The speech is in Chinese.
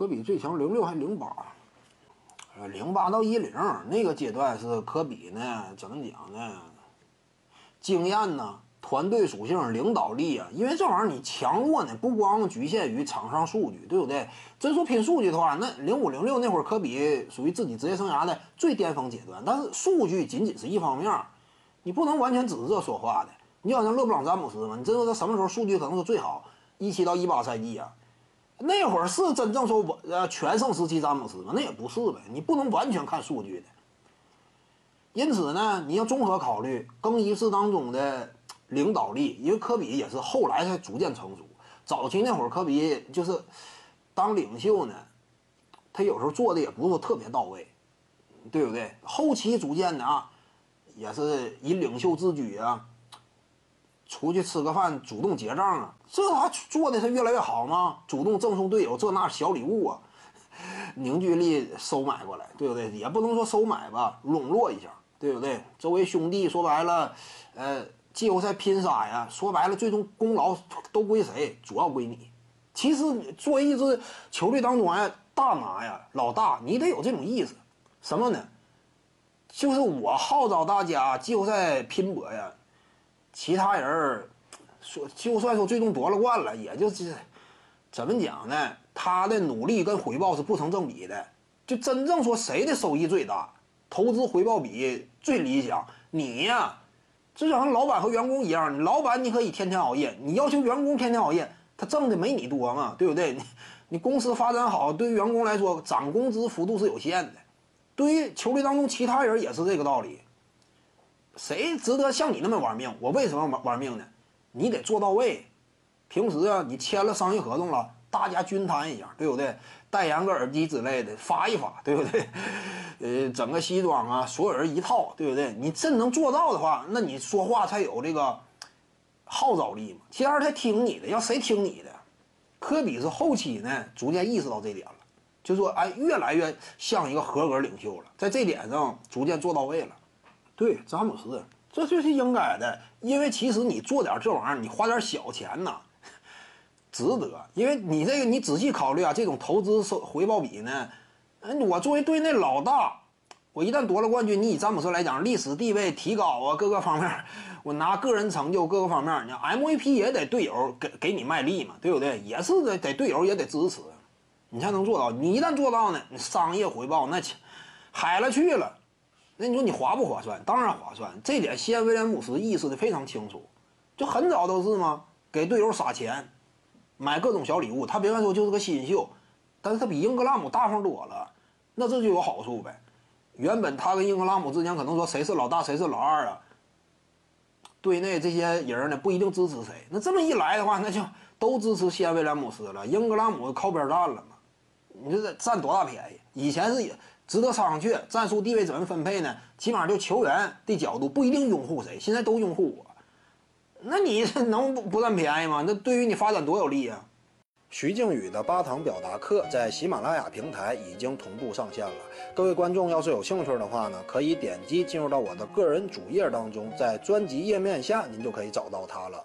科比最强零六还零八，呃，零八到一零那个阶段是科比呢，怎么讲呢？经验呢，团队属性、领导力啊，因为这玩意儿你强弱呢，不光局限于场上数据，对不对？真说拼数据的话，那零五零六那会儿科比属于自己职业生涯的最巅峰阶段，但是数据仅仅是一方面，你不能完全只是这说话的。你好像勒布朗詹姆斯嘛，你知道他什么时候数据可能是最好？一七到一八赛季啊，那会儿是真正说我呃全盛时期詹姆斯吗？那也不是呗，你不能完全看数据的。因此呢，你要综合考虑更衣室当中的领导力，因为科比也是后来才逐渐成熟。早期那会儿，科比就是当领袖呢，他有时候做的也不是特别到位，对不对？后期逐渐的啊，也是以领袖自居啊。出去吃个饭，主动结账啊，这他做的是越来越好吗？主动赠送队友这那小礼物啊，凝聚力收买过来，对不对？也不能说收买吧，笼络一下，对不对？周围兄弟说白了，呃，季后赛拼杀呀，说白了，最终功劳都归谁？主要归你。其实作为一支球队当中哎，大拿呀，老大，你得有这种意识，什么呢？就是我号召大家季后赛拼搏呀。其他人说，就算说最终夺了冠了，也就是怎么讲呢？他的努力跟回报是不成正比的。就真正说谁的收益最大，投资回报比最理想，你呀，就像老板和员工一样，老板你可以天天熬夜，你要求员工天天熬夜，他挣的没你多嘛，对不对？你你公司发展好，对于员工来说涨工资幅度是有限的，对于球队当中其他人也是这个道理。谁值得像你那么玩命？我为什么玩玩命呢？你得做到位。平时啊，你签了商业合同了，大家均摊一下，对不对？代言个耳机之类的，发一发，对不对？呃，整个西装啊，所有人一套，对不对？你真能做到的话，那你说话才有这个号召力嘛。其他人才听你的，要谁听你的？科比是后期呢，逐渐意识到这点了，就说哎，越来越像一个合格领袖了，在这点上逐渐做到位了。对，詹姆斯，这就是应该的，因为其实你做点这玩意儿，你花点小钱呐，值得。因为你这个，你仔细考虑啊，这种投资收回报比呢，嗯，我作为队内老大，我一旦夺了冠军，你以詹姆斯来讲，历史地位提高啊，各个方面，我拿个人成就各个方面，你 MVP 也得队友给给你卖力嘛，对不对？也是得得队友也得支持，你才能做到。你一旦做到呢，你商业回报那海了去了。那你说你划不划算？当然划算，这点西安威廉姆斯意识的非常清楚，就很早都是吗？给队友撒钱，买各种小礼物。他别看说就是个新秀，但是他比英格拉姆大方多了，那这就有好处呗。原本他跟英格拉姆之间可能说谁是老大谁是老二啊，队内这些人呢不一定支持谁。那这么一来的话，那就都支持西安威廉姆斯了，英格拉姆靠边站了嘛？你说这占多大便宜？以前是。值得商榷，战术地位怎么分配呢？起码就球员的角度不一定拥护谁，现在都拥护我，那你能不不占便宜吗？那对于你发展多有利啊！徐静宇的八堂表达课在喜马拉雅平台已经同步上线了，各位观众要是有兴趣的话呢，可以点击进入到我的个人主页当中，在专辑页面下您就可以找到它了。